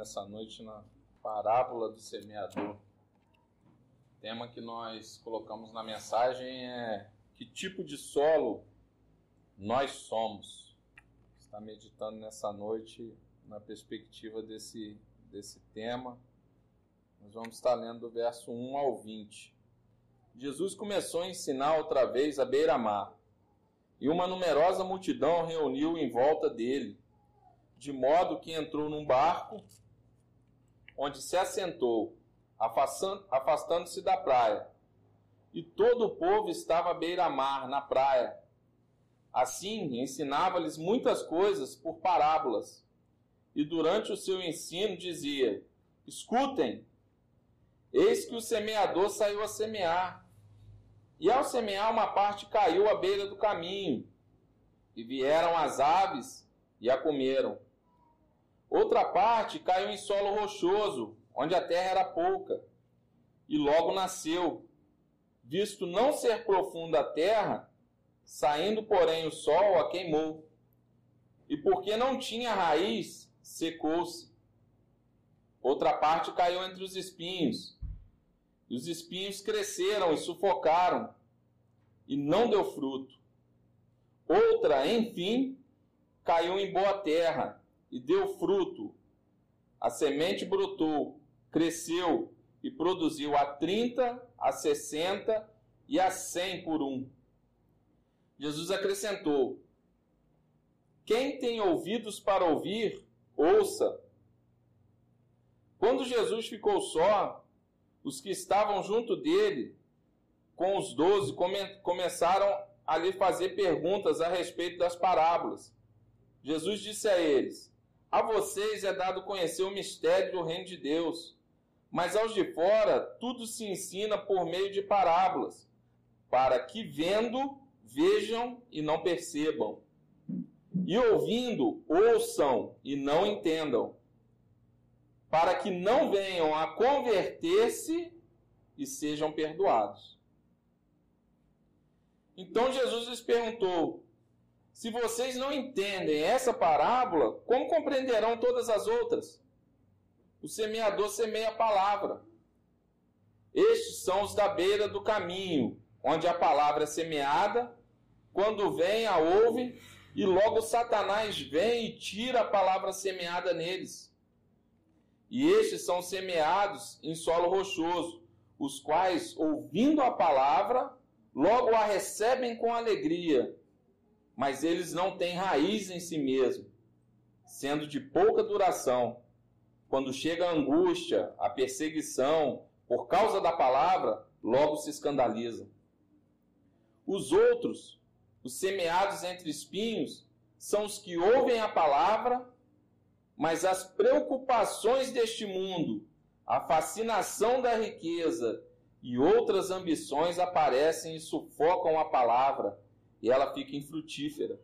nessa noite na parábola do semeador. O tema que nós colocamos na mensagem é que tipo de solo nós somos. Está meditando nessa noite na perspectiva desse, desse tema. Nós vamos estar lendo do verso 1 ao 20. Jesus começou a ensinar outra vez à beira-mar, e uma numerosa multidão reuniu em volta dele de modo que entrou num barco, onde se assentou, afastando-se da praia. E todo o povo estava à beira-mar, na praia. Assim, ensinava-lhes muitas coisas por parábolas. E durante o seu ensino dizia: Escutem, eis que o semeador saiu a semear. E ao semear, uma parte caiu à beira do caminho, e vieram as aves e a comeram. Outra parte caiu em solo rochoso, onde a terra era pouca, e logo nasceu. Visto não ser profunda a terra, saindo, porém, o sol a queimou. E porque não tinha raiz, secou-se. Outra parte caiu entre os espinhos, e os espinhos cresceram e sufocaram, e não deu fruto. Outra, enfim, caiu em boa terra e deu fruto. A semente brotou, cresceu e produziu a 30, a 60 e a 100 por um. Jesus acrescentou: Quem tem ouvidos para ouvir, ouça. Quando Jesus ficou só, os que estavam junto dele, com os doze, come começaram a lhe fazer perguntas a respeito das parábolas. Jesus disse a eles: a vocês é dado conhecer o mistério do reino de Deus, mas aos de fora tudo se ensina por meio de parábolas, para que vendo, vejam e não percebam, e ouvindo, ouçam e não entendam, para que não venham a converter-se e sejam perdoados. Então Jesus lhes perguntou: se vocês não entendem essa parábola, como compreenderão todas as outras? O semeador semeia a palavra. Estes são os da beira do caminho, onde a palavra é semeada, quando vem, a ouve, e logo Satanás vem e tira a palavra semeada neles. E estes são semeados em solo rochoso, os quais, ouvindo a palavra, logo a recebem com alegria mas eles não têm raiz em si mesmo, sendo de pouca duração. Quando chega a angústia, a perseguição, por causa da palavra, logo se escandalizam. Os outros, os semeados entre espinhos, são os que ouvem a palavra, mas as preocupações deste mundo, a fascinação da riqueza e outras ambições aparecem e sufocam a palavra e ela fica infrutífera.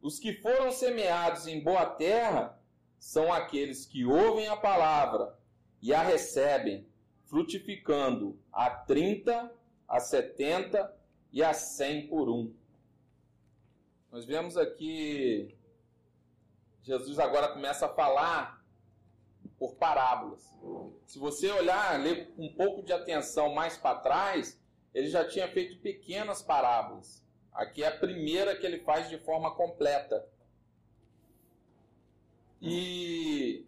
Os que foram semeados em boa terra são aqueles que ouvem a palavra e a recebem, frutificando a 30, a 70 e a 100 por um. Nós vemos aqui Jesus agora começa a falar por parábolas. Se você olhar, ler com um pouco de atenção mais para trás, ele já tinha feito pequenas parábolas. Aqui é a primeira que ele faz de forma completa. E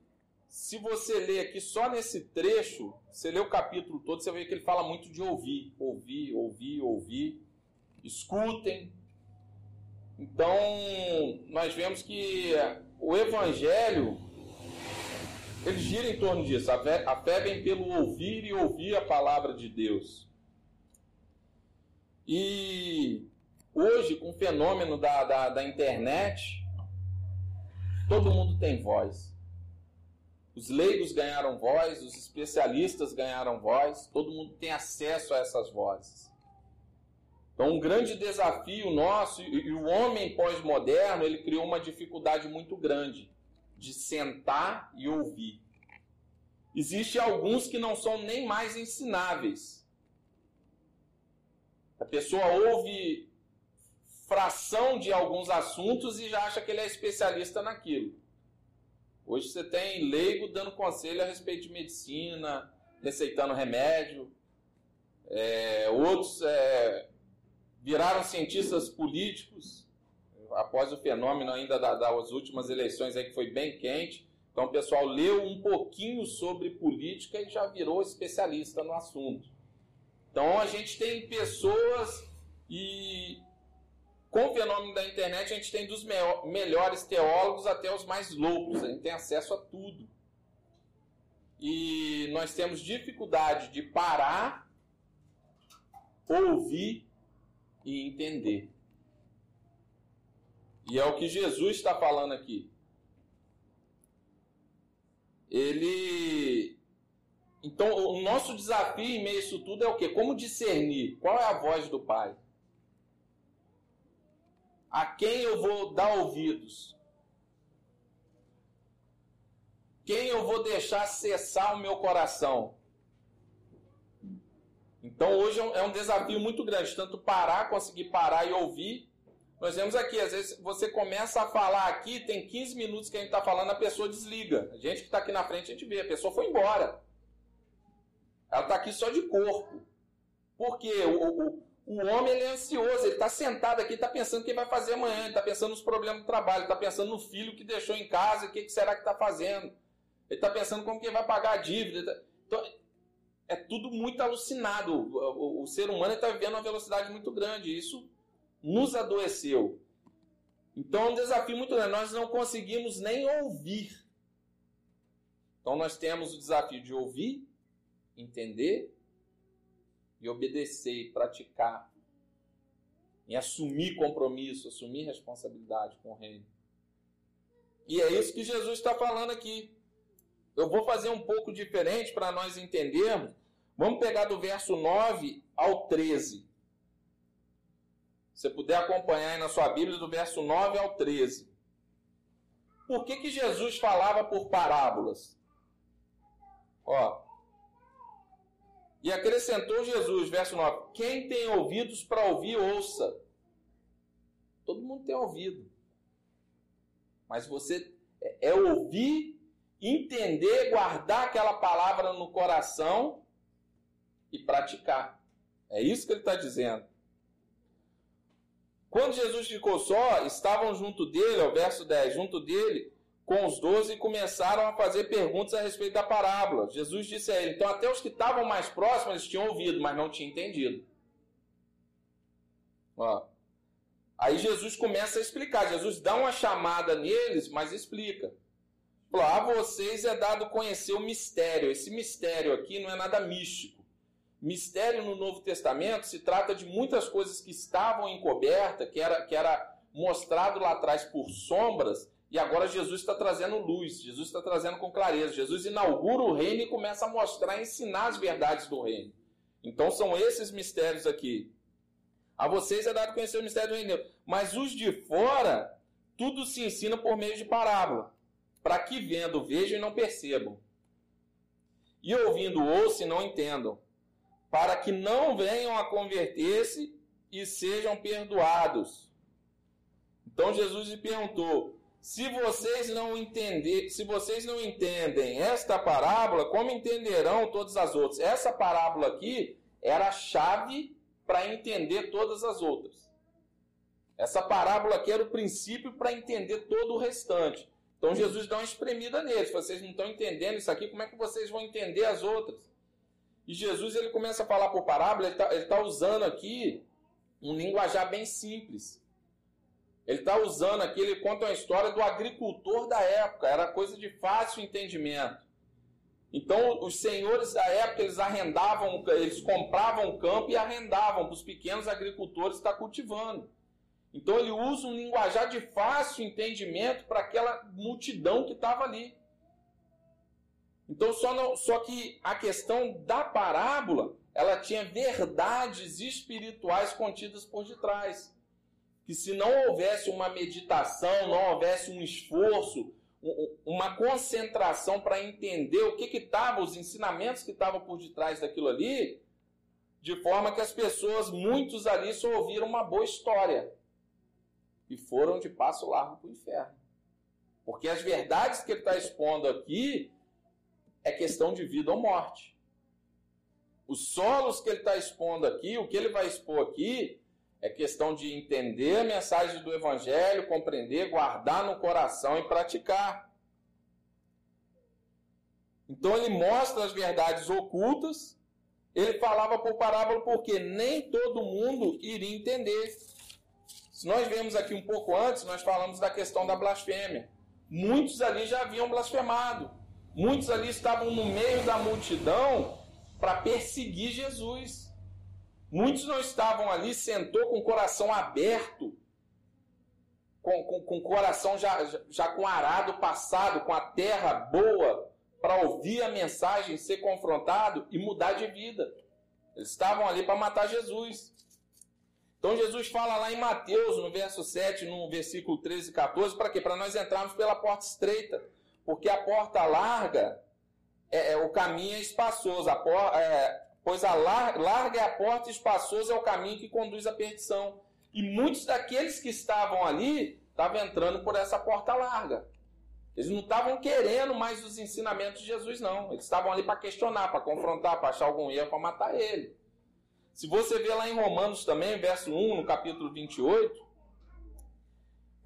se você ler aqui só nesse trecho, você lê o capítulo todo, você vê que ele fala muito de ouvir, ouvir, ouvir, ouvir. Escutem. Então, nós vemos que o evangelho ele gira em torno disso. A fé, a fé vem pelo ouvir e ouvir a palavra de Deus. E hoje, com o fenômeno da, da, da internet, todo mundo tem voz. Os leigos ganharam voz, os especialistas ganharam voz, todo mundo tem acesso a essas vozes. Então, um grande desafio nosso, e o homem pós-moderno, ele criou uma dificuldade muito grande de sentar e ouvir. Existem alguns que não são nem mais ensináveis. A pessoa ouve fração de alguns assuntos e já acha que ele é especialista naquilo. Hoje você tem leigo dando conselho a respeito de medicina, receitando remédio. É, outros é, viraram cientistas políticos após o fenômeno ainda das últimas eleições aí que foi bem quente. Então o pessoal leu um pouquinho sobre política e já virou especialista no assunto. Então a gente tem pessoas e com o fenômeno da internet a gente tem dos melhores teólogos até os mais loucos, a gente tem acesso a tudo. E nós temos dificuldade de parar, ouvir e entender. E é o que Jesus está falando aqui. Ele. Então, o nosso desafio em meio a isso tudo é o quê? Como discernir? Qual é a voz do Pai? A quem eu vou dar ouvidos? Quem eu vou deixar cessar o meu coração? Então hoje é um desafio muito grande, tanto parar, conseguir parar e ouvir, nós vemos aqui, às vezes você começa a falar aqui, tem 15 minutos que a gente está falando, a pessoa desliga. A gente que está aqui na frente, a gente vê, a pessoa foi embora. Ela está aqui só de corpo. Porque o, o, o homem ele é ansioso, ele está sentado aqui, está pensando o que vai fazer amanhã, ele está pensando nos problemas do trabalho, está pensando no filho que deixou em casa, o que, que será que está fazendo. Ele está pensando como que vai pagar a dívida. Tá, então, é tudo muito alucinado. O, o, o ser humano está vivendo uma velocidade muito grande. Isso nos adoeceu. Então é um desafio muito grande. Nós não conseguimos nem ouvir. Então nós temos o desafio de ouvir, entender e obedecer e praticar. E assumir compromisso, assumir responsabilidade com o reino. E é isso que Jesus está falando aqui. Eu vou fazer um pouco diferente para nós entendermos. Vamos pegar do verso 9 ao 13 você puder acompanhar aí na sua Bíblia, do verso 9 ao 13. Por que, que Jesus falava por parábolas? Ó. E acrescentou Jesus, verso 9: Quem tem ouvidos para ouvir, ouça. Todo mundo tem ouvido. Mas você é, é ouvir, entender, guardar aquela palavra no coração e praticar. É isso que ele está dizendo. Quando Jesus ficou só, estavam junto dele, ao verso 10, junto dele, com os doze, e começaram a fazer perguntas a respeito da parábola. Jesus disse a ele, então até os que estavam mais próximos, eles tinham ouvido, mas não tinham entendido. Ó. Aí Jesus começa a explicar, Jesus dá uma chamada neles, mas explica. A vocês é dado conhecer o mistério. Esse mistério aqui não é nada místico. Mistério no Novo Testamento se trata de muitas coisas que estavam encobertas, que era, que era mostrado lá atrás por sombras, e agora Jesus está trazendo luz, Jesus está trazendo com clareza. Jesus inaugura o reino e começa a mostrar, ensinar as verdades do reino. Então são esses mistérios aqui. A vocês é dado conhecer o mistério do reino, mas os de fora, tudo se ensina por meio de parábola, para que vendo vejam e não percebam, e ouvindo ouçam e não entendam para que não venham a converter-se e sejam perdoados. Então Jesus lhe perguntou: se vocês não entender, se vocês não entendem esta parábola, como entenderão todas as outras? Essa parábola aqui era a chave para entender todas as outras. Essa parábola aqui era o princípio para entender todo o restante. Então Jesus dá uma espremida neles. Vocês não estão entendendo isso aqui, como é que vocês vão entender as outras? E Jesus ele começa a falar por parábola, ele está tá usando aqui um linguajar bem simples. Ele está usando aqui, ele conta uma história do agricultor da época, era coisa de fácil entendimento. Então, os senhores da época, eles arrendavam, eles compravam o campo e arrendavam para os pequenos agricultores estar cultivando. Então, ele usa um linguajar de fácil entendimento para aquela multidão que estava ali. Então, só, não, só que a questão da parábola, ela tinha verdades espirituais contidas por detrás. Que se não houvesse uma meditação, não houvesse um esforço, uma concentração para entender o que estava, os ensinamentos que estavam por detrás daquilo ali, de forma que as pessoas, muitos ali, só ouviram uma boa história e foram de passo largo para o inferno. Porque as verdades que ele está expondo aqui é questão de vida ou morte. Os solos que ele está expondo aqui, o que ele vai expor aqui, é questão de entender a mensagem do Evangelho, compreender, guardar no coração e praticar. Então ele mostra as verdades ocultas. Ele falava por parábola porque nem todo mundo iria entender. Se nós vemos aqui um pouco antes, nós falamos da questão da blasfêmia. Muitos ali já haviam blasfemado. Muitos ali estavam no meio da multidão para perseguir Jesus. Muitos não estavam ali, sentou com o coração aberto, com, com, com o coração já, já, com arado passado, com a terra boa, para ouvir a mensagem, ser confrontado e mudar de vida. Eles estavam ali para matar Jesus. Então Jesus fala lá em Mateus, no verso 7, no versículo 13 e 14, para quê? Para nós entrarmos pela porta estreita. Porque a porta larga, é, é o caminho é espaçoso. A por, é, pois a lar, larga é a porta e espaçoso é o caminho que conduz à perdição. E muitos daqueles que estavam ali estavam entrando por essa porta larga. Eles não estavam querendo mais os ensinamentos de Jesus, não. Eles estavam ali para questionar, para confrontar, para achar algum erro, para matar ele. Se você vê lá em Romanos também, verso 1, no capítulo 28,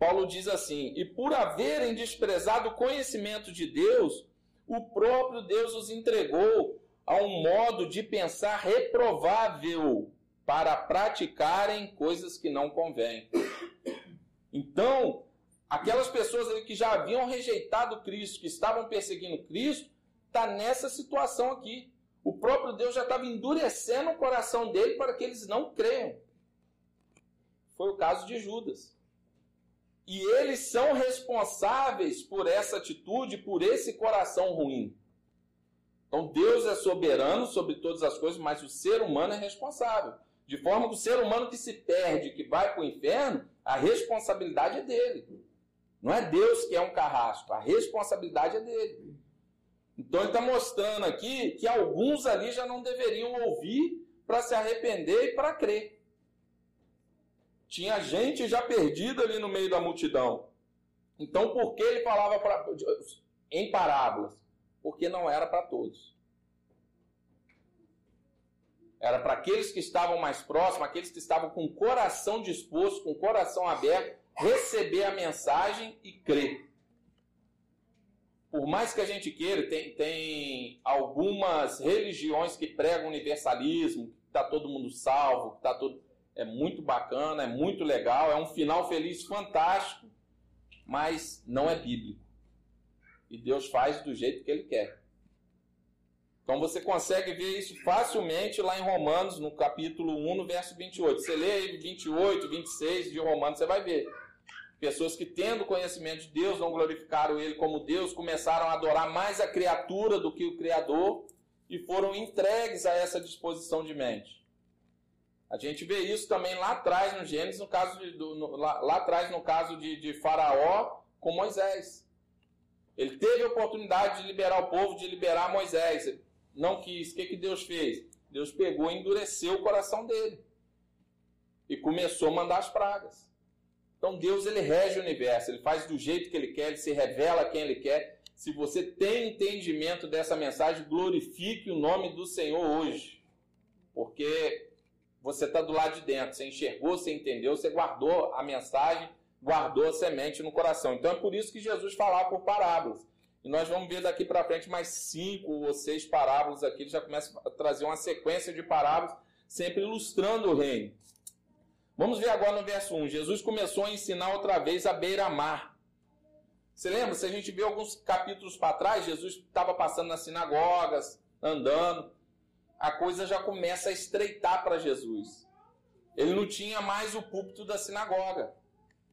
Paulo diz assim: E por haverem desprezado o conhecimento de Deus, o próprio Deus os entregou a um modo de pensar reprovável para praticarem coisas que não convêm. Então, aquelas pessoas que já haviam rejeitado Cristo, que estavam perseguindo Cristo, está nessa situação aqui. O próprio Deus já estava endurecendo o coração dele para que eles não creiam. Foi o caso de Judas. E eles são responsáveis por essa atitude, por esse coração ruim. Então Deus é soberano sobre todas as coisas, mas o ser humano é responsável. De forma que o ser humano que se perde, que vai para o inferno, a responsabilidade é dele. Não é Deus que é um carrasco, a responsabilidade é dele. Então ele está mostrando aqui que alguns ali já não deveriam ouvir para se arrepender e para crer. Tinha gente já perdida ali no meio da multidão. Então por que ele falava pra, em parábolas? Porque não era para todos. Era para aqueles que estavam mais próximos, aqueles que estavam com o coração disposto, com o coração aberto, receber a mensagem e crer por mais que a gente queira, tem, tem algumas religiões que pregam universalismo, que está todo mundo salvo, que está todo. É muito bacana, é muito legal, é um final feliz fantástico, mas não é bíblico. E Deus faz do jeito que Ele quer. Então você consegue ver isso facilmente lá em Romanos, no capítulo 1, no verso 28. Você lê aí 28, 26 de Romanos, você vai ver. Pessoas que, tendo conhecimento de Deus, não glorificaram Ele como Deus, começaram a adorar mais a criatura do que o Criador e foram entregues a essa disposição de mente. A gente vê isso também lá atrás no Gênesis, no caso de, do, no, lá, lá, atrás no caso de, de Faraó com Moisés. Ele teve a oportunidade de liberar o povo, de liberar Moisés. Não quis. O que, que Deus fez? Deus pegou e endureceu o coração dele. E começou a mandar as pragas. Então Deus ele rege o universo, ele faz do jeito que ele quer, ele se revela quem ele quer. Se você tem entendimento dessa mensagem, glorifique o nome do Senhor hoje. Porque você está do lado de dentro, você enxergou, você entendeu, você guardou a mensagem, guardou a semente no coração. Então é por isso que Jesus falava por parábolas. E nós vamos ver daqui para frente mais cinco ou seis parábolas aqui. Ele já começa a trazer uma sequência de parábolas, sempre ilustrando o reino. Vamos ver agora no verso 1. Jesus começou a ensinar outra vez a beira-mar. Você lembra? Se a gente vê alguns capítulos para trás, Jesus estava passando nas sinagogas, andando. A coisa já começa a estreitar para Jesus. Ele não tinha mais o púlpito da sinagoga.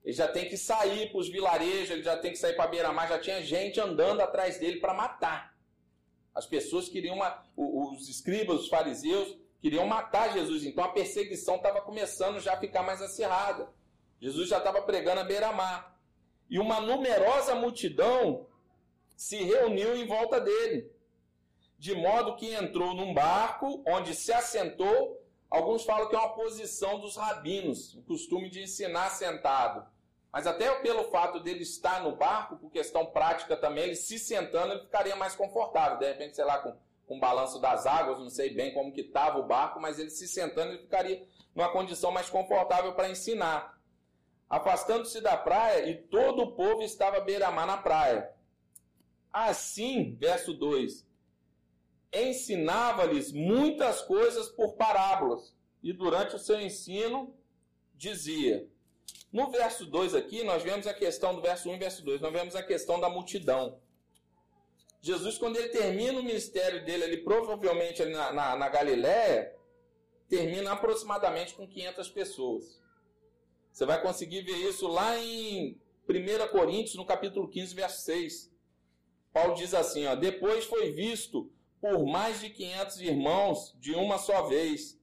Ele já tem que sair para os vilarejos, ele já tem que sair para beira-mar. Já tinha gente andando atrás dele para matar. As pessoas queriam, uma, os escribas, os fariseus, Queriam matar Jesus, então a perseguição estava começando já a ficar mais acirrada. Jesus já estava pregando a beira-mar. E uma numerosa multidão se reuniu em volta dele, de modo que entrou num barco onde se assentou. Alguns falam que é uma posição dos rabinos, o costume de ensinar sentado. Mas até pelo fato dele estar no barco, por questão prática também, ele se sentando, ele ficaria mais confortável. De repente, sei lá, com, com o balanço das águas, não sei bem como que estava o barco, mas ele se sentando, ele ficaria numa condição mais confortável para ensinar. Afastando-se da praia, e todo o povo estava beira-mar na praia. Assim, verso 2, ensinava-lhes muitas coisas por parábolas, e durante o seu ensino dizia. No verso 2 aqui, nós vemos a questão do verso 1 e verso 2, nós vemos a questão da multidão. Jesus, quando ele termina o ministério dele ali, provavelmente ali na, na, na Galiléia, termina aproximadamente com 500 pessoas. Você vai conseguir ver isso lá em 1 Coríntios, no capítulo 15, verso 6. Paulo diz assim, ó, depois foi visto por mais de 500 irmãos de uma só vez,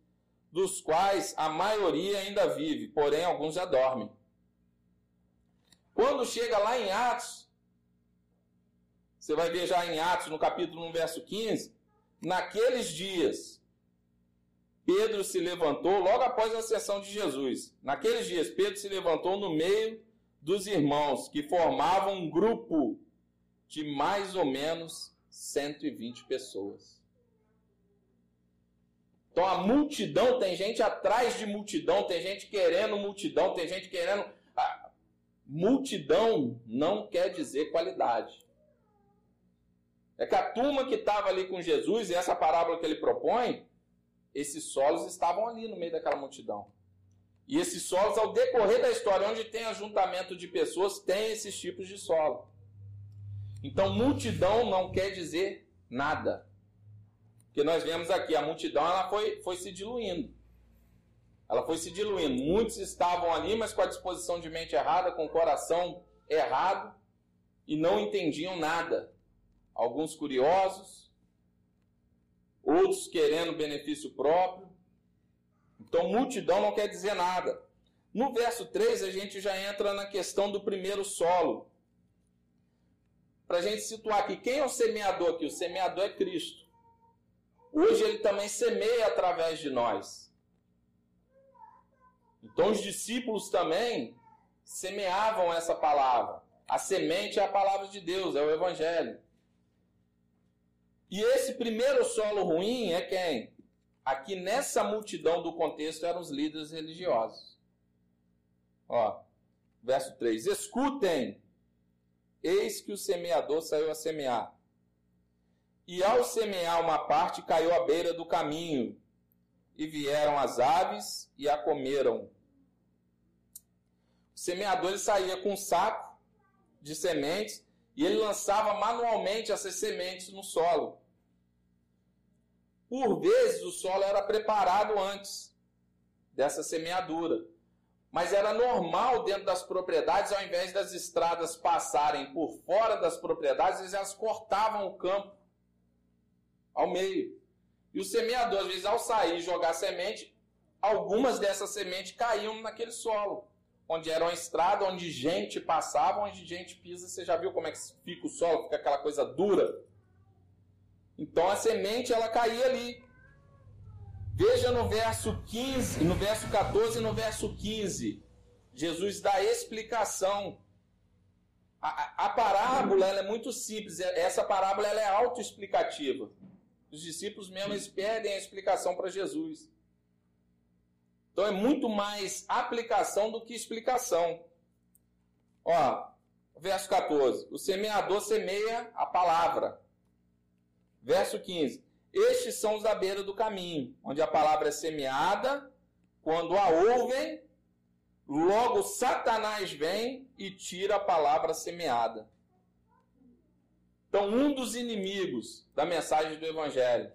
dos quais a maioria ainda vive, porém alguns já dormem. Quando chega lá em Atos, você vai ver já em Atos, no capítulo 1, verso 15, naqueles dias, Pedro se levantou logo após a ascensão de Jesus. Naqueles dias, Pedro se levantou no meio dos irmãos, que formavam um grupo de mais ou menos 120 pessoas. Então a multidão, tem gente atrás de multidão, tem gente querendo multidão, tem gente querendo. Ah, multidão não quer dizer qualidade. É que a turma que estava ali com Jesus, e essa parábola que ele propõe, esses solos estavam ali no meio daquela multidão. E esses solos, ao decorrer da história, onde tem ajuntamento de pessoas, tem esses tipos de solo. Então, multidão não quer dizer nada. Porque nós vemos aqui, a multidão ela foi, foi se diluindo. Ela foi se diluindo. Muitos estavam ali, mas com a disposição de mente errada, com o coração errado, e não entendiam nada. Alguns curiosos, outros querendo benefício próprio. Então, multidão não quer dizer nada. No verso 3, a gente já entra na questão do primeiro solo para a gente situar aqui, quem é o semeador aqui? O semeador é Cristo. Hoje ele também semeia através de nós. Então os discípulos também semeavam essa palavra. A semente é a palavra de Deus, é o Evangelho. E esse primeiro solo ruim é quem? Aqui nessa multidão do contexto eram os líderes religiosos. Ó, verso 3: Escutem, Eis que o semeador saiu a semear. E ao semear uma parte, caiu à beira do caminho, e vieram as aves e a comeram. O semeador ele saía com um saco de sementes e ele lançava manualmente essas sementes no solo. Por vezes o solo era preparado antes dessa semeadura. Mas era normal dentro das propriedades, ao invés das estradas passarem por fora das propriedades, elas cortavam o campo ao meio. E o semeador, às vezes, ao sair e jogar semente, algumas dessas sementes caíam naquele solo, onde era uma estrada, onde gente passava, onde gente pisa. Você já viu como é que fica o solo? Fica aquela coisa dura. Então a semente ela caía ali. Veja no verso 15, no verso 14 e no verso 15. Jesus dá explicação. A, a, a parábola é muito simples. É, essa parábola é autoexplicativa. Os discípulos mesmo eles pedem a explicação para Jesus. Então é muito mais aplicação do que explicação. Ó, verso 14. O semeador semeia a palavra. Verso 15. Estes são os da beira do caminho, onde a palavra é semeada, quando a ouvem, logo Satanás vem e tira a palavra semeada. Então, um dos inimigos da mensagem do Evangelho,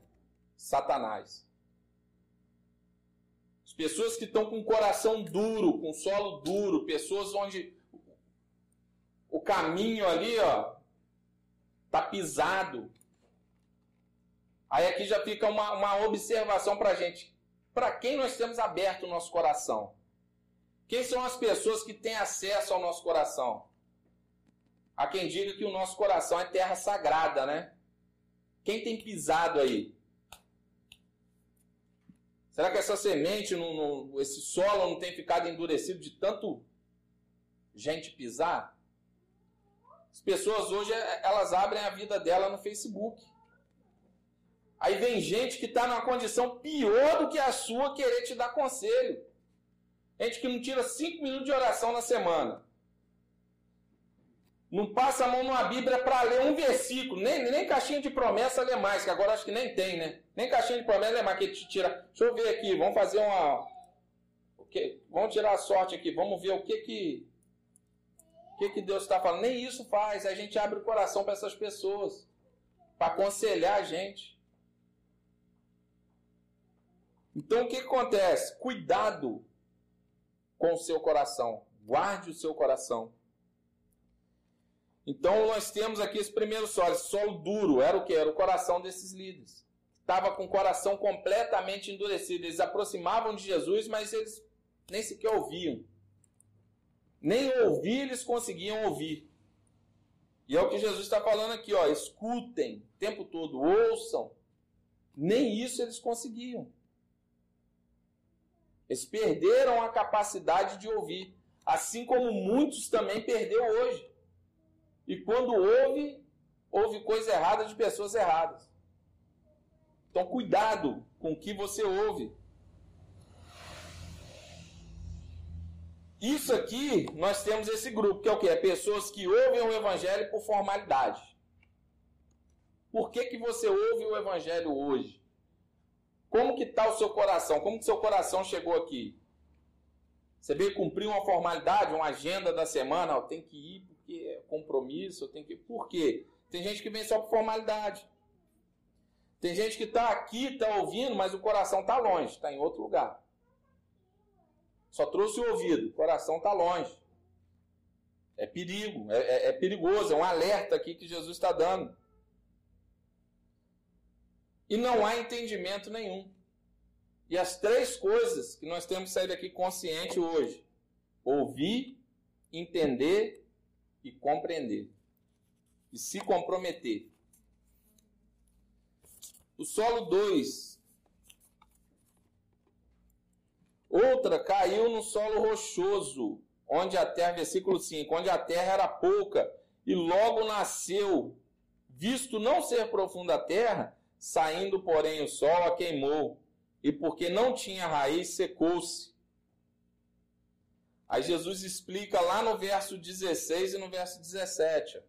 Satanás. As pessoas que estão com o coração duro, com solo duro, pessoas onde o caminho ali, ó, tá pisado, Aí aqui já fica uma, uma observação para a gente. Para quem nós temos aberto o nosso coração? Quem são as pessoas que têm acesso ao nosso coração? Há quem diga que o nosso coração é terra sagrada, né? Quem tem pisado aí? Será que essa semente, no, no, esse solo não tem ficado endurecido de tanto gente pisar? As pessoas hoje, elas abrem a vida dela no Facebook. Aí vem gente que está numa condição pior do que a sua querer te dar conselho. Gente que não tira cinco minutos de oração na semana. Não passa a mão numa Bíblia para ler um versículo, nem, nem caixinha de promessa lê mais, que agora acho que nem tem, né? Nem caixinha de promessa lê mais, que te tira. Deixa eu ver aqui, vamos fazer uma. O que, vamos tirar a sorte aqui, vamos ver o que que. O que, que Deus está falando. Nem isso faz, a gente abre o coração para essas pessoas, para aconselhar a gente. Então o que, acontece? Cuidado com o seu coração, guarde o seu coração. Então nós temos aqui esse primeiro solo, esse solo duro, era o que? Era o coração desses líderes. Estava com o coração completamente endurecido. Eles aproximavam de Jesus, mas eles nem sequer ouviam. Nem ouvir eles conseguiam ouvir. E é o que Jesus está falando aqui, ó. Escutem o tempo todo, ouçam. Nem isso eles conseguiam. Eles perderam a capacidade de ouvir. Assim como muitos também perdeu hoje. E quando ouve, ouve coisa errada de pessoas erradas. Então, cuidado com o que você ouve. Isso aqui, nós temos esse grupo, que é o quê? É pessoas que ouvem o evangelho por formalidade. Por que, que você ouve o evangelho hoje? Como que está o seu coração? Como que seu coração chegou aqui? Você veio cumprir uma formalidade, uma agenda da semana, ó, tem que ir porque é compromisso, tem que. Por quê? Tem gente que vem só por formalidade. Tem gente que está aqui, está ouvindo, mas o coração está longe, está em outro lugar. Só trouxe o ouvido, o coração está longe. É perigo, é, é, é, perigoso, é um alerta aqui que Jesus está dando. E não há entendimento nenhum. E as três coisas que nós temos que sair daqui consciente hoje: ouvir, entender e compreender e se comprometer. O solo 2. Outra caiu no solo rochoso, onde a terra, versículo 5, onde a terra era pouca e logo nasceu, visto não ser profunda a terra, saindo, porém, o sol a queimou, e porque não tinha raiz, secou-se. Aí Jesus explica lá no verso 16 e no verso 17.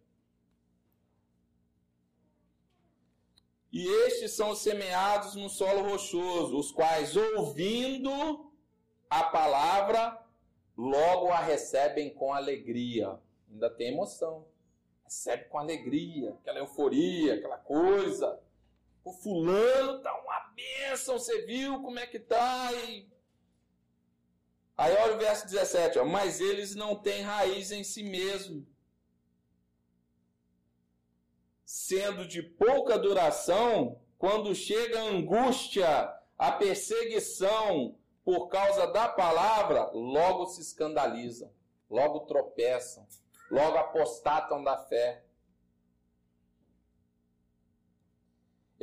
E estes são semeados no solo rochoso, os quais, ouvindo a palavra, logo a recebem com alegria. Ainda tem emoção. Recebe com alegria, aquela euforia, aquela coisa. O fulano tá uma bênção, você viu como é que tá? E Aí olha o verso 17, ó, mas eles não têm raiz em si mesmo, sendo de pouca duração, quando chega a angústia, a perseguição por causa da palavra, logo se escandalizam, logo tropeçam, logo apostatam da fé.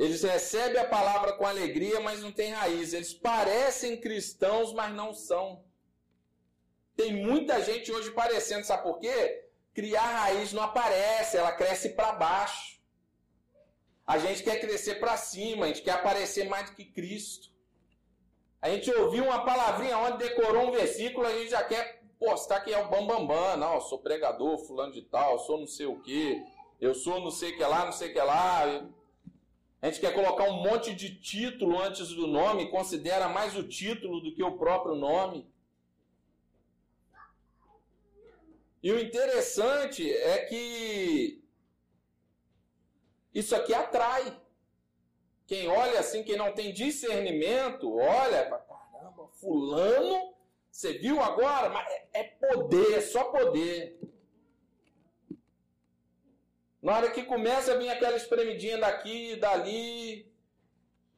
Eles recebem a palavra com alegria, mas não têm raiz. Eles parecem cristãos, mas não são. Tem muita gente hoje parecendo, sabe por quê? Criar raiz não aparece, ela cresce para baixo. A gente quer crescer para cima, a gente quer aparecer mais do que Cristo. A gente ouviu uma palavrinha onde decorou um versículo, a gente já quer postar que é o bambambam. Bam, bam. Não, eu sou pregador, fulano de tal, eu sou não sei o quê, eu sou não sei o que lá, não sei o que lá. A gente quer colocar um monte de título antes do nome, considera mais o título do que o próprio nome. E o interessante é que isso aqui atrai. Quem olha assim, quem não tem discernimento, olha, caramba, fulano, você viu agora? Mas é, é poder, é só poder. Na hora que começa a vir aquela espremidinha daqui, dali,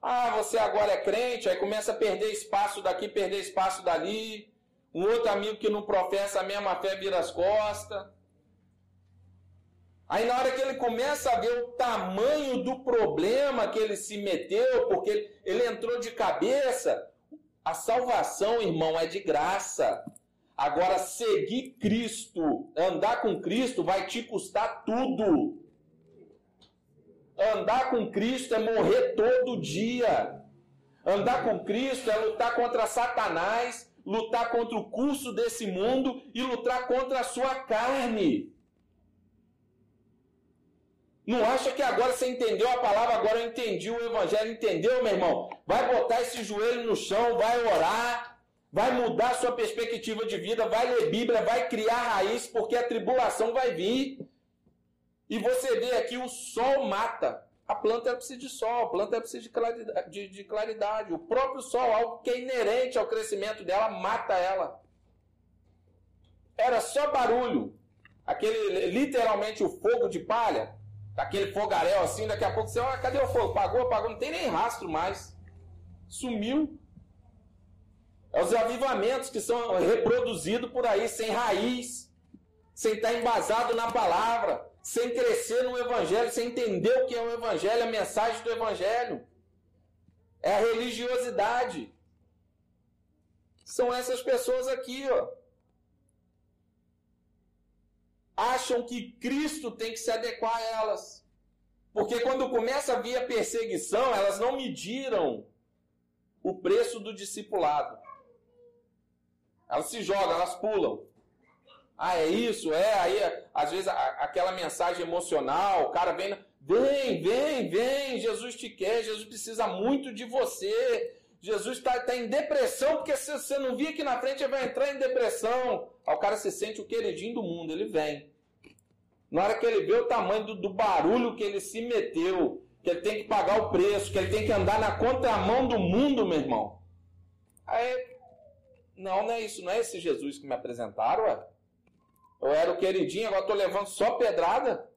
ah, você agora é crente, aí começa a perder espaço daqui, perder espaço dali. Um outro amigo que não professa a mesma fé vira as costas. Aí na hora que ele começa a ver o tamanho do problema que ele se meteu, porque ele, ele entrou de cabeça, a salvação, irmão, é de graça. Agora, seguir Cristo, andar com Cristo, vai te custar tudo. Andar com Cristo é morrer todo dia. Andar com Cristo é lutar contra Satanás, lutar contra o curso desse mundo e lutar contra a sua carne. Não acha que agora você entendeu a palavra, agora eu entendi o evangelho, entendeu, meu irmão? Vai botar esse joelho no chão, vai orar, vai mudar sua perspectiva de vida, vai ler Bíblia, vai criar raiz, porque a tribulação vai vir. E você vê aqui o sol mata. A planta precisa de sol, a planta precisa de claridade, de, de claridade. O próprio sol, algo que é inerente ao crescimento dela, mata ela. Era só barulho. Aquele, literalmente, o fogo de palha Aquele fogaréu assim, daqui a pouco você, olha, cadê o fogo? Pagou, apagou, não tem nem rastro mais. Sumiu. É os avivamentos que são reproduzidos por aí, sem raiz, sem estar embasado na palavra, sem crescer no Evangelho, sem entender o que é o Evangelho, a mensagem do Evangelho. É a religiosidade. São essas pessoas aqui, ó acham que Cristo tem que se adequar a elas. Porque quando começa a vir a perseguição, elas não mediram o preço do discipulado. Elas se jogam, elas pulam. Ah, é isso? É, aí às vezes a, aquela mensagem emocional, o cara vem, vem, vem, vem, Jesus te quer, Jesus precisa muito de você. Jesus está tá em depressão, porque se você não vir aqui na frente, ele vai entrar em depressão. Aí o cara se sente o queridinho do mundo, ele vem. Na hora que ele vê o tamanho do, do barulho que ele se meteu, que ele tem que pagar o preço, que ele tem que andar na contramão do mundo, meu irmão. Aí, não, não é isso, não é esse Jesus que me apresentaram, ué. Eu era o queridinho, agora estou levando só pedrada.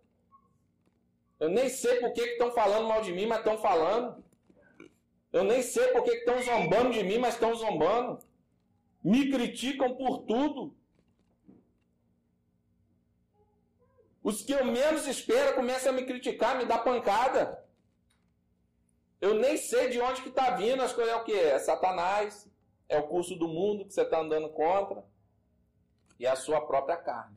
Eu nem sei por que estão falando mal de mim, mas estão falando. Eu nem sei por que estão zombando de mim, mas estão zombando. Me criticam por tudo. Os que eu menos espero começam a me criticar, me dar pancada. Eu nem sei de onde que está vindo as coisas. É o que? É Satanás. É o curso do mundo que você está andando contra. E a sua própria carne.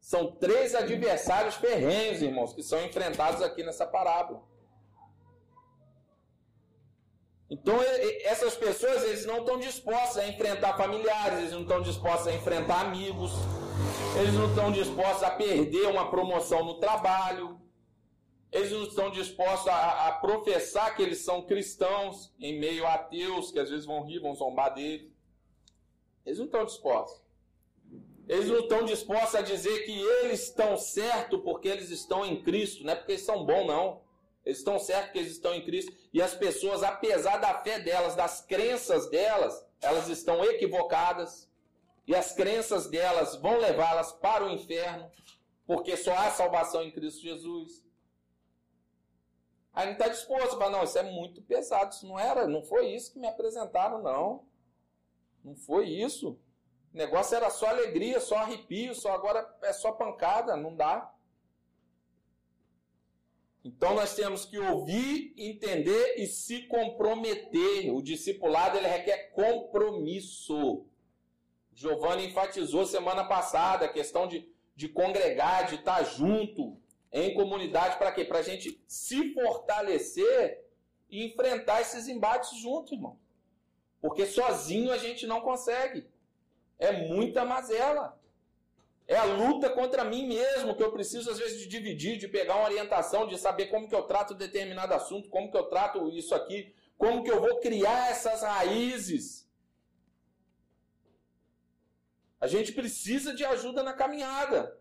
São três adversários ferrenhos, irmãos, que são enfrentados aqui nessa parábola. Então, essas pessoas eles não estão dispostas a enfrentar familiares, eles não estão dispostos a enfrentar amigos, eles não estão dispostos a perder uma promoção no trabalho, eles não estão dispostos a, a professar que eles são cristãos em meio a ateus que às vezes vão rir, vão zombar deles. Eles não estão dispostos. Eles não estão dispostos a dizer que eles estão certos porque eles estão em Cristo, não é porque eles são bons, não. Eles estão certos que eles estão em Cristo. E as pessoas, apesar da fé delas, das crenças delas, elas estão equivocadas. E as crenças delas vão levá-las para o inferno. Porque só há salvação em Cristo Jesus. Aí não está disposto para não, isso é muito pesado, isso não era, não foi isso que me apresentaram, não. Não foi isso. O negócio era só alegria, só arrepio, só agora é só pancada, não dá. Então nós temos que ouvir, entender e se comprometer. O discipulado ele requer compromisso. Giovanni enfatizou semana passada a questão de, de congregar, de estar junto em comunidade, para quê? Para a gente se fortalecer e enfrentar esses embates junto, irmão. Porque sozinho a gente não consegue. É muita mazela. É a luta contra mim mesmo, que eu preciso às vezes de dividir, de pegar uma orientação, de saber como que eu trato determinado assunto, como que eu trato isso aqui, como que eu vou criar essas raízes. A gente precisa de ajuda na caminhada.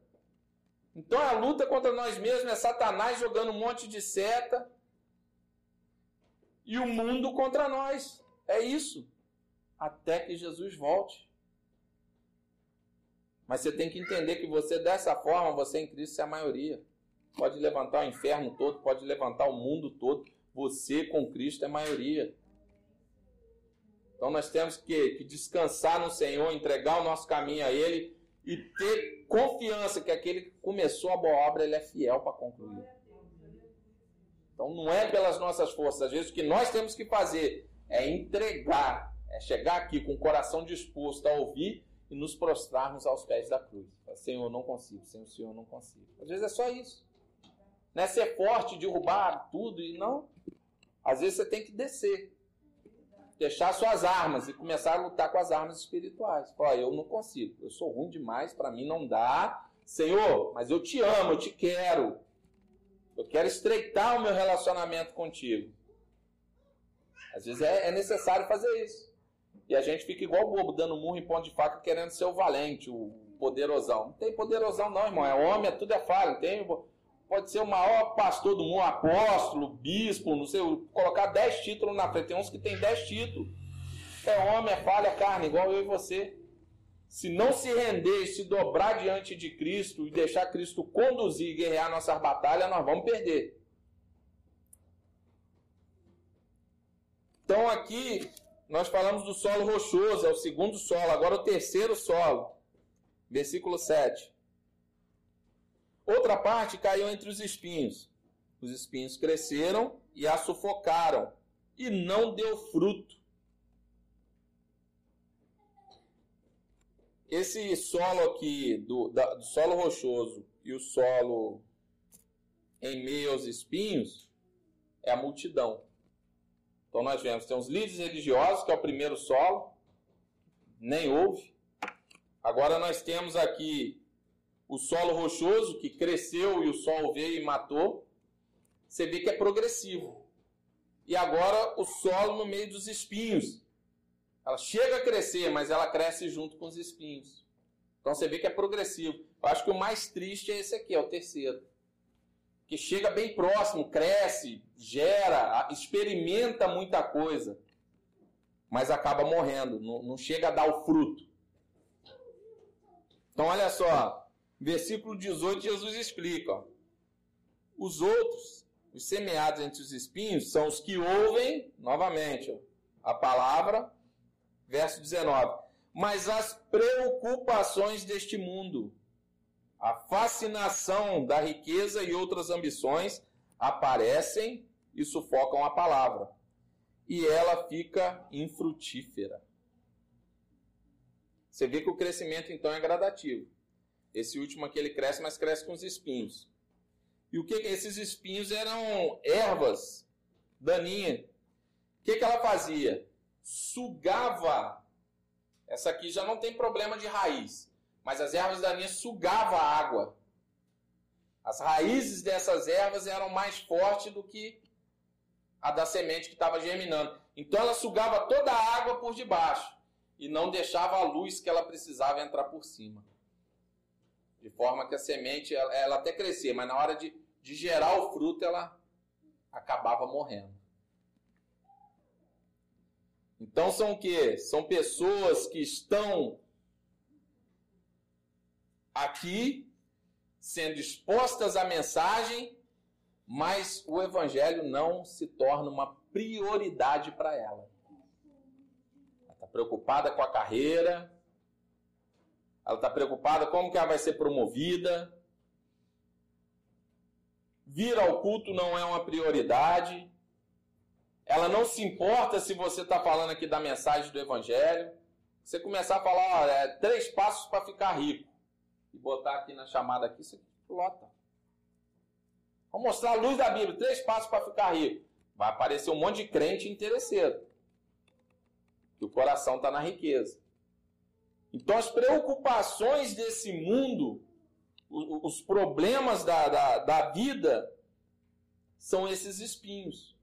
Então a luta contra nós mesmos é Satanás jogando um monte de seta e o mundo contra nós. É isso. Até que Jesus volte. Mas você tem que entender que você, dessa forma, você em Cristo é a maioria. Pode levantar o inferno todo, pode levantar o mundo todo. Você com Cristo é a maioria. Então nós temos que, que descansar no Senhor, entregar o nosso caminho a Ele e ter confiança que aquele que começou a boa obra, ele é fiel para concluir. Então não é pelas nossas forças. Às vezes o que nós temos que fazer é entregar, é chegar aqui com o coração disposto a ouvir e nos prostrarmos aos pés da cruz. Senhor, não consigo, Senhor, o Senhor não consigo. Às vezes é só isso. Não é ser forte, derrubar tudo e não. Às vezes você tem que descer. Deixar suas armas e começar a lutar com as armas espirituais. Falar, eu não consigo, eu sou ruim demais, para mim não dá. Senhor, mas eu te amo, eu te quero. Eu quero estreitar o meu relacionamento contigo. Às vezes é, é necessário fazer isso. E a gente fica igual bobo, dando murro em ponto de faca, querendo ser o valente, o poderosão. Não tem poderosão, não, irmão. É homem, é tudo é falho. Tem, pode ser o maior pastor do mundo, apóstolo, bispo, não sei, colocar dez títulos na frente. Tem uns que tem dez títulos. É homem, é falha, é carne, igual eu e você. Se não se render se dobrar diante de Cristo e deixar Cristo conduzir e guerrear nossas batalhas, nós vamos perder. Então aqui nós falamos do solo rochoso, é o segundo solo, agora o terceiro solo. Versículo 7. Outra parte caiu entre os espinhos. Os espinhos cresceram e a sufocaram, e não deu fruto. Esse solo aqui, do, da, do solo rochoso e o solo em meio aos espinhos, é a multidão. Então nós vemos, tem os líderes religiosos, que é o primeiro solo, nem houve. Agora nós temos aqui o solo rochoso, que cresceu e o sol veio e matou. Você vê que é progressivo. E agora o solo no meio dos espinhos. Ela chega a crescer, mas ela cresce junto com os espinhos. Então você vê que é progressivo. Eu acho que o mais triste é esse aqui, é o terceiro que chega bem próximo, cresce, gera, experimenta muita coisa, mas acaba morrendo, não, chega a dar o fruto. Então, olha só, versículo 18, Jesus explica: ó, os outros, os semeados entre os espinhos, são os que ouvem, novamente, ó, a palavra, verso 19, mas as preocupações deste mundo a fascinação da riqueza e outras ambições aparecem e sufocam a palavra. E ela fica infrutífera. Você vê que o crescimento então é gradativo. Esse último aqui ele cresce, mas cresce com os espinhos. E o que esses espinhos eram ervas daninhas. O que, que ela fazia? Sugava. Essa aqui já não tem problema de raiz mas as ervas daninhas sugavam a água. As raízes dessas ervas eram mais fortes do que a da semente que estava germinando. Então ela sugava toda a água por debaixo e não deixava a luz que ela precisava entrar por cima. De forma que a semente, ela, ela até crescia, mas na hora de, de gerar o fruto, ela acabava morrendo. Então são o que? São pessoas que estão aqui sendo expostas à mensagem, mas o evangelho não se torna uma prioridade para ela. Ela está preocupada com a carreira, ela está preocupada como que ela vai ser promovida. Vir ao culto não é uma prioridade. Ela não se importa se você está falando aqui da mensagem do Evangelho. Você começar a falar, ó, é, três passos para ficar rico e botar aqui na chamada aqui, você lota. Vamos mostrar a luz da Bíblia, três passos para ficar rico. Vai aparecer um monte de crente interesseiro. Que o coração está na riqueza. Então as preocupações desse mundo, os problemas da, da, da vida, são esses espinhos.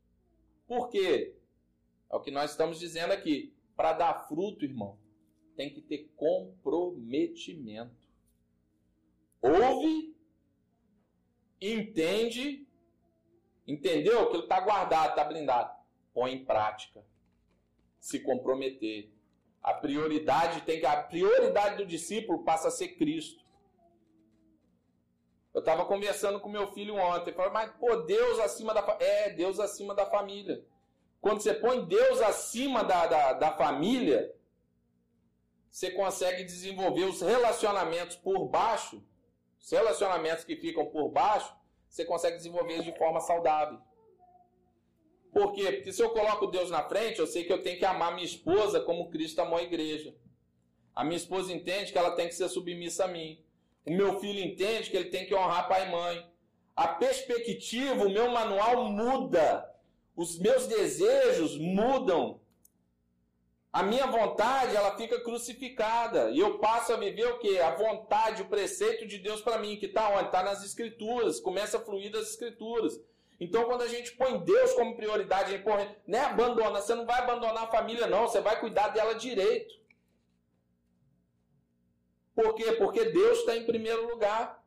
Por quê? É o que nós estamos dizendo aqui. Para dar fruto, irmão, tem que ter comprometimento ouve, entende, entendeu ele está guardado, está blindado, põe em prática, se comprometer. A prioridade tem que a prioridade do discípulo passa a ser Cristo. Eu estava conversando com meu filho ontem, falei, mas pô, Deus acima da é Deus acima da família. Quando você põe Deus acima da, da, da família, você consegue desenvolver os relacionamentos por baixo os relacionamentos que ficam por baixo, você consegue desenvolver de forma saudável. Por quê? Porque se eu coloco Deus na frente, eu sei que eu tenho que amar minha esposa como Cristo amou a igreja. A minha esposa entende que ela tem que ser submissa a mim. O meu filho entende que ele tem que honrar pai e mãe. A perspectiva, o meu manual muda. Os meus desejos mudam. A minha vontade, ela fica crucificada. E eu passo a viver o quê? A vontade, o preceito de Deus para mim, que está onde? Está nas escrituras. Começa a fluir das escrituras. Então, quando a gente põe Deus como prioridade, não é abandona, você não vai abandonar a família, não, você vai cuidar dela direito. Por quê? Porque Deus está em primeiro lugar.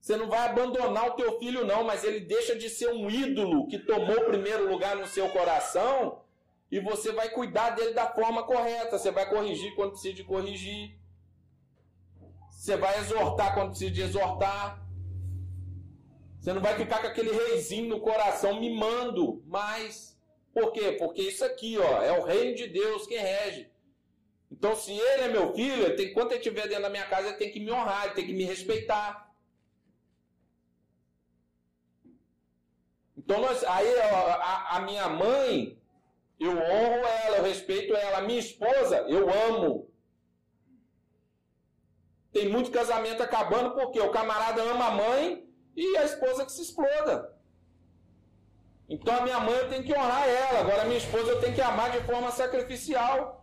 Você não vai abandonar o teu filho, não, mas ele deixa de ser um ídolo que tomou primeiro lugar no seu coração e você vai cuidar dele da forma correta. Você vai corrigir quando precisa de corrigir. Você vai exortar quando precisa de exortar. Você não vai ficar com aquele reizinho no coração mimando mais. Por quê? Porque isso aqui, ó, é o reino de Deus que rege. Então, se ele é meu filho, ele tem, enquanto ele estiver dentro da minha casa, ele tem que me honrar, ele tem que me respeitar. Então, nós, aí a, a minha mãe, eu honro ela, eu respeito ela. A minha esposa, eu amo. Tem muito casamento acabando porque o camarada ama a mãe e a esposa que se exploda. Então a minha mãe eu tenho que honrar ela, agora a minha esposa eu tenho que amar de forma sacrificial.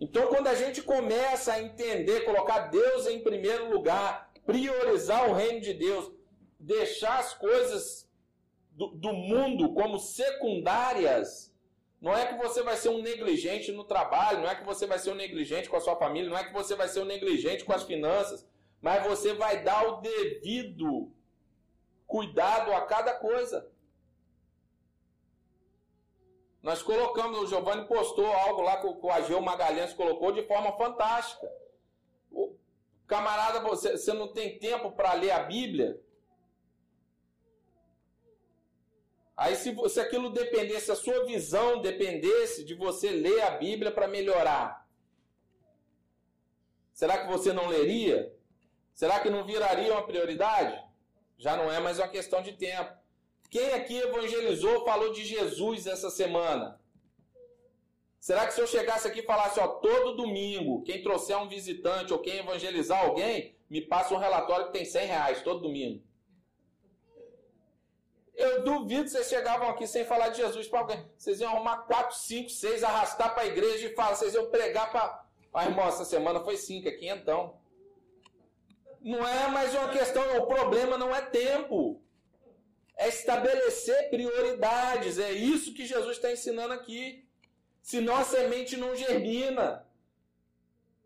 Então, quando a gente começa a entender, colocar Deus em primeiro lugar, priorizar o reino de Deus, deixar as coisas do, do mundo como secundárias, não é que você vai ser um negligente no trabalho, não é que você vai ser um negligente com a sua família, não é que você vai ser um negligente com as finanças, mas você vai dar o devido cuidado a cada coisa. Nós colocamos, o Giovanni postou algo lá que o Ageu Magalhães colocou de forma fantástica. O camarada, você, você não tem tempo para ler a Bíblia? Aí, se, se aquilo dependesse, a sua visão dependesse de você ler a Bíblia para melhorar, será que você não leria? Será que não viraria uma prioridade? Já não é mais uma questão de tempo. Quem aqui evangelizou, falou de Jesus essa semana? Será que se eu chegasse aqui e falasse, ó, todo domingo, quem trouxer um visitante ou quem evangelizar alguém, me passa um relatório que tem 100 reais todo domingo? Eu duvido que vocês chegavam aqui sem falar de Jesus para alguém. Vocês iam arrumar 4, 5, 6, arrastar para a igreja e falar, vocês iam pregar para. Ah, irmão, essa semana foi 5, é quinhentão. Não é mais uma questão, o problema não é tempo é estabelecer prioridades. É isso que Jesus está ensinando aqui. Senão a semente não germina.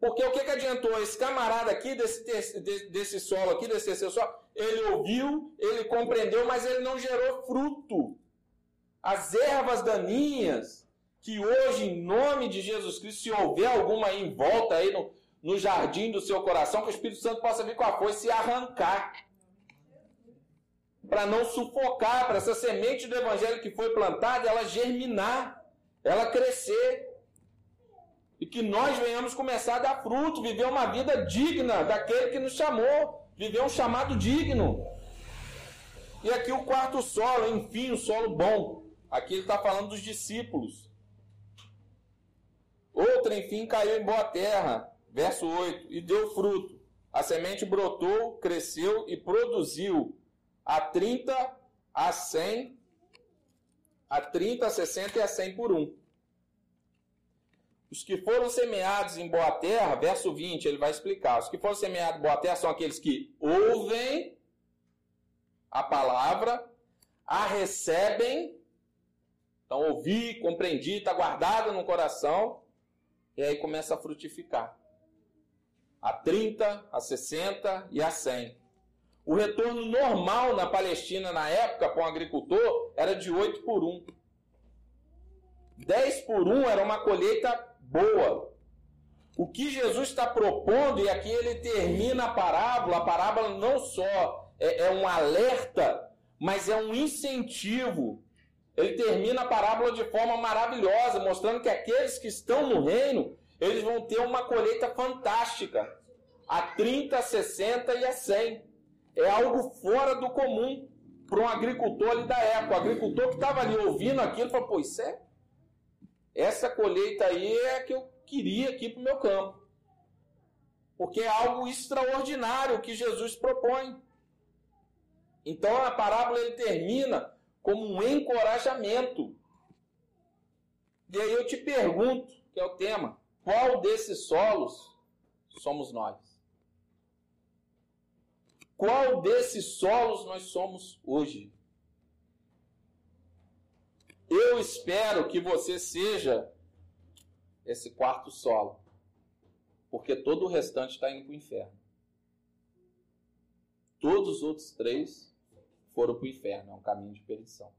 Porque o que, que adiantou? Esse camarada aqui, desse, desse, desse solo aqui, desse terceiro solo, ele ouviu, ele compreendeu, mas ele não gerou fruto. As ervas daninhas, que hoje, em nome de Jesus Cristo, se houver alguma aí em volta aí no, no jardim do seu coração, que o Espírito Santo possa vir com a força e arrancar para não sufocar, para essa semente do evangelho que foi plantada, ela germinar, ela crescer. E que nós venhamos começar a dar fruto, viver uma vida digna daquele que nos chamou, viver um chamado digno. E aqui o quarto solo, enfim, o solo bom. Aqui ele está falando dos discípulos. Outra, enfim, caiu em boa terra. Verso 8: E deu fruto. A semente brotou, cresceu e produziu a 30, a 100, a 30, a 60 e a 100 por um. Os que foram semeados em boa terra, verso 20, ele vai explicar. Os que foram semeados em boa terra são aqueles que ouvem a palavra, a recebem, então ouvi, compreendi, está guardado no coração, e aí começa a frutificar. A 30, a 60 e a 100. O retorno normal na Palestina na época para um agricultor era de 8 por 1. 10 por 1 era uma colheita boa. O que Jesus está propondo, e aqui ele termina a parábola, a parábola não só é, é um alerta, mas é um incentivo. Ele termina a parábola de forma maravilhosa, mostrando que aqueles que estão no reino, eles vão ter uma colheita fantástica. A 30, a 60 e a 100 é algo fora do comum para um agricultor ali da época. O agricultor que estava ali ouvindo aquilo falou: pô, isso é. Essa colheita aí é que eu, queria aqui para o meu campo. Porque é algo extraordinário que Jesus propõe. Então a parábola ele termina como um encorajamento. E aí eu te pergunto, que é o tema, qual desses solos somos nós? Qual desses solos nós somos hoje? Eu espero que você seja esse quarto solo, porque todo o restante está indo para o inferno. Todos os outros três foram para o inferno, é um caminho de perdição.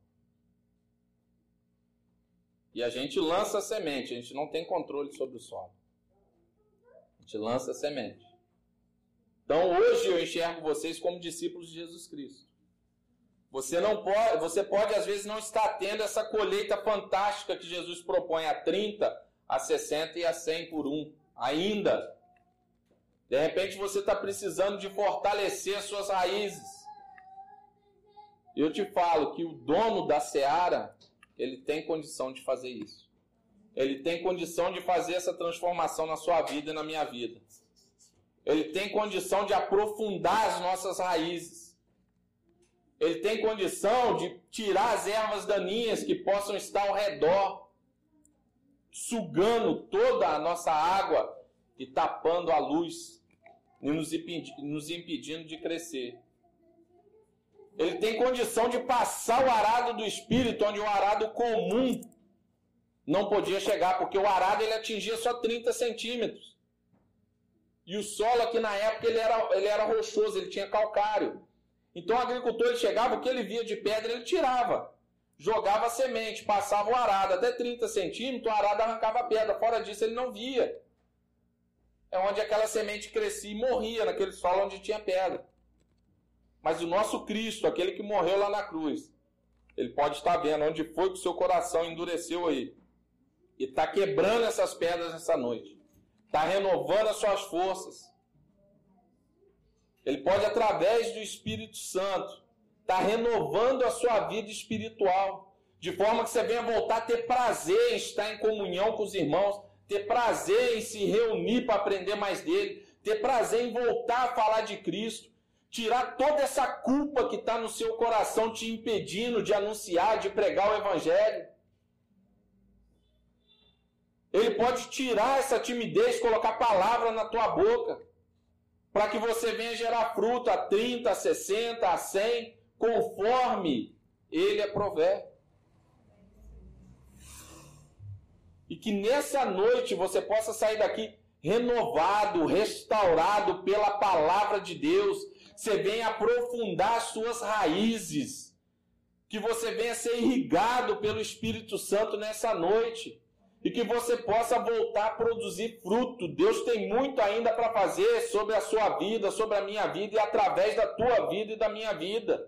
E a gente lança a semente, a gente não tem controle sobre o solo. A gente lança a semente. Então hoje eu enxergo vocês como discípulos de Jesus Cristo. Você não pode, você pode às vezes não estar tendo essa colheita fantástica que Jesus propõe a 30, a 60 e a 100 por um ainda. De repente você está precisando de fortalecer as suas raízes. Eu te falo que o dono da seara, ele tem condição de fazer isso. Ele tem condição de fazer essa transformação na sua vida e na minha vida. Ele tem condição de aprofundar as nossas raízes. Ele tem condição de tirar as ervas daninhas que possam estar ao redor, sugando toda a nossa água e tapando a luz e nos impedindo de crescer. Ele tem condição de passar o arado do espírito, onde o arado comum não podia chegar, porque o arado ele atingia só 30 centímetros. E o solo aqui na época ele era, ele era rochoso, ele tinha calcário. Então o agricultor ele chegava, o que ele via de pedra, ele tirava. Jogava semente, passava o arado até 30 centímetros, o arado arrancava a pedra. Fora disso, ele não via. É onde aquela semente crescia e morria, naquele solo onde tinha pedra. Mas o nosso Cristo, aquele que morreu lá na cruz, ele pode estar vendo onde foi que o seu coração endureceu aí. E está quebrando essas pedras nessa noite. Está renovando as suas forças ele pode, através do Espírito Santo, estar tá renovando a sua vida espiritual, de forma que você venha voltar a ter prazer em estar em comunhão com os irmãos, ter prazer em se reunir para aprender mais dele, ter prazer em voltar a falar de Cristo, tirar toda essa culpa que está no seu coração te impedindo de anunciar, de pregar o Evangelho. Ele pode tirar essa timidez, colocar palavra na tua boca para que você venha gerar fruto a 30, a 60, a 100, conforme ele aprover. E que nessa noite você possa sair daqui renovado, restaurado pela palavra de Deus. Você venha aprofundar suas raízes. Que você venha ser irrigado pelo Espírito Santo nessa noite e que você possa voltar a produzir fruto. Deus tem muito ainda para fazer sobre a sua vida, sobre a minha vida e através da tua vida e da minha vida.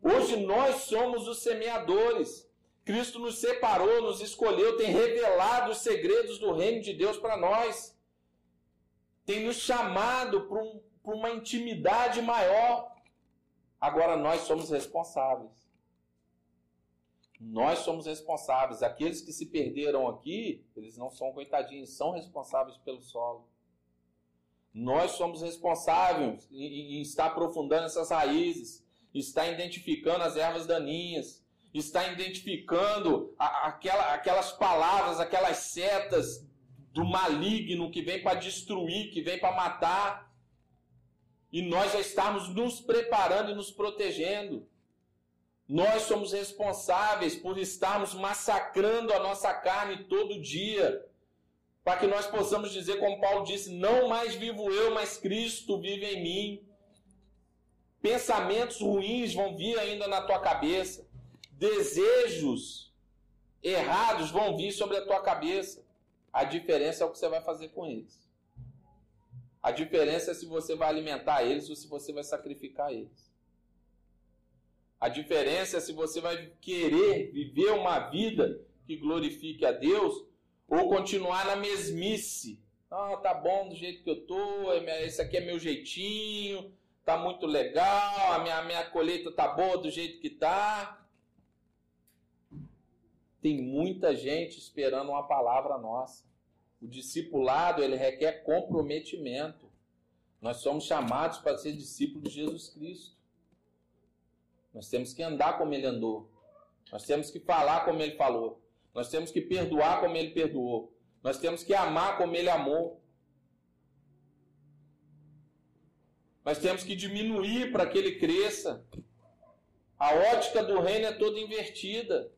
Hoje nós somos os semeadores. Cristo nos separou, nos escolheu, tem revelado os segredos do reino de Deus para nós. Tem nos chamado para um, uma intimidade maior. Agora nós somos responsáveis. Nós somos responsáveis. Aqueles que se perderam aqui, eles não são coitadinhos, são responsáveis pelo solo. Nós somos responsáveis em, estar aprofundando essas raízes, estar identificando as ervas daninhas, estar identificando aquela, aquelas palavras, aquelas setas do maligno que vem para destruir, que vem para matar. E nós já estamos nos preparando e nos protegendo. Nós somos responsáveis por estarmos massacrando a nossa carne todo dia, para que nós possamos dizer, como Paulo disse: Não mais vivo eu, mas Cristo vive em mim. Pensamentos ruins vão vir ainda na tua cabeça, desejos errados vão vir sobre a tua cabeça. A diferença é o que você vai fazer com eles. A diferença é se você vai alimentar eles ou se você vai sacrificar eles. A diferença é se você vai querer viver uma vida que glorifique a Deus ou continuar na mesmice. Ah, tá bom do jeito que eu tô, é esse aqui é meu jeitinho, tá muito legal, a minha, minha colheita tá boa do jeito que tá. Tem muita gente esperando uma palavra nossa. O discipulado, ele requer comprometimento. Nós somos chamados para ser discípulos de Jesus Cristo. Nós temos que andar como ele andou. Nós temos que falar como ele falou. Nós temos que perdoar como ele perdoou. Nós temos que amar como ele amou. Nós temos que diminuir para que ele cresça. A ótica do reino é toda invertida.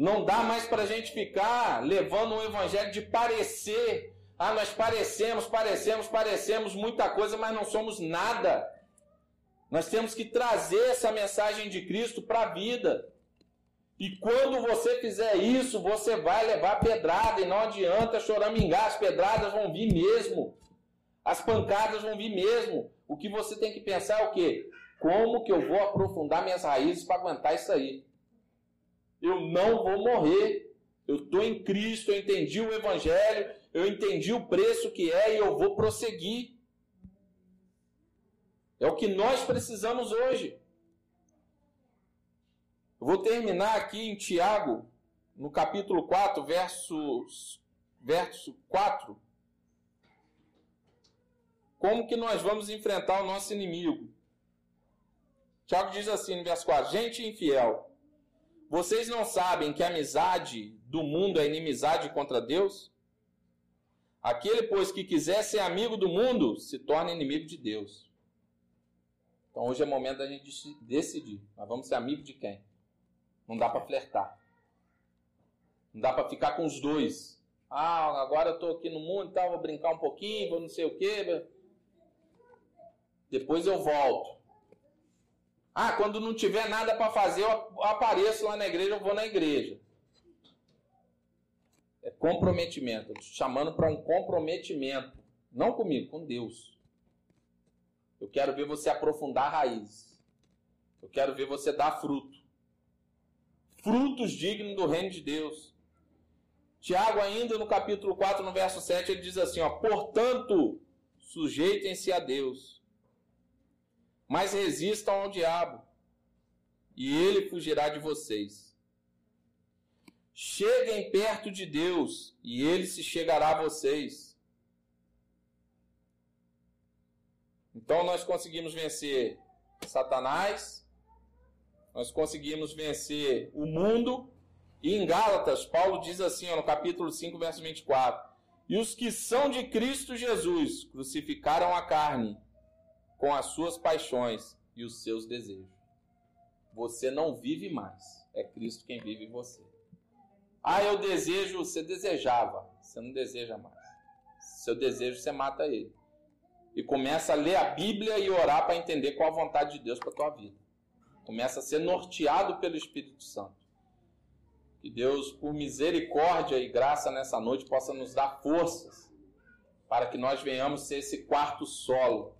Não dá mais para a gente ficar levando um evangelho de parecer. Ah, nós parecemos, parecemos, parecemos muita coisa, mas não somos nada. Nós temos que trazer essa mensagem de Cristo para a vida. E quando você fizer isso, você vai levar pedrada e não adianta choramingar, as pedradas vão vir mesmo. As pancadas vão vir mesmo. O que você tem que pensar é o quê? Como que eu vou aprofundar minhas raízes para aguentar isso aí? Eu não vou morrer. Eu estou em Cristo, eu entendi o Evangelho, eu entendi o preço que é e eu vou prosseguir. É o que nós precisamos hoje. Eu vou terminar aqui em Tiago, no capítulo 4, verso, verso 4. Como que nós vamos enfrentar o nosso inimigo? Tiago diz assim no verso 4: Gente infiel, vocês não sabem que a amizade do mundo é inimizade contra Deus? Aquele, pois, que quiser ser amigo do mundo, se torna inimigo de Deus. Então hoje é momento da gente decidir. Nós vamos ser amigo de quem? Não dá para flertar. Não dá para ficar com os dois. Ah, agora eu estou aqui no mundo e tal, vou brincar um pouquinho, vou não sei o quê. Depois eu volto. Ah, quando não tiver nada para fazer, eu apareço lá na igreja, eu vou na igreja. É comprometimento. Chamando para um comprometimento. Não comigo, com Deus. Eu quero ver você aprofundar raízes. Eu quero ver você dar fruto. Frutos dignos do reino de Deus. Tiago, ainda no capítulo 4, no verso 7, ele diz assim: ó, Portanto, sujeitem-se a Deus, mas resistam ao diabo, e ele fugirá de vocês. Cheguem perto de Deus, e ele se chegará a vocês. Então nós conseguimos vencer Satanás, nós conseguimos vencer o mundo, e em Gálatas, Paulo diz assim, no capítulo 5, verso 24: E os que são de Cristo Jesus crucificaram a carne com as suas paixões e os seus desejos. Você não vive mais, é Cristo quem vive em você. Ah, eu desejo, você desejava, você não deseja mais. Seu desejo, você mata ele e começa a ler a Bíblia e orar para entender qual a vontade de Deus para a tua vida. Começa a ser norteado pelo Espírito Santo. Que Deus, por misericórdia e graça nessa noite, possa nos dar forças para que nós venhamos ser esse quarto solo,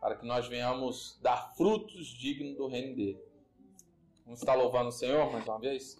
para que nós venhamos dar frutos dignos do reino dele. Vamos estar louvando o Senhor mais uma vez?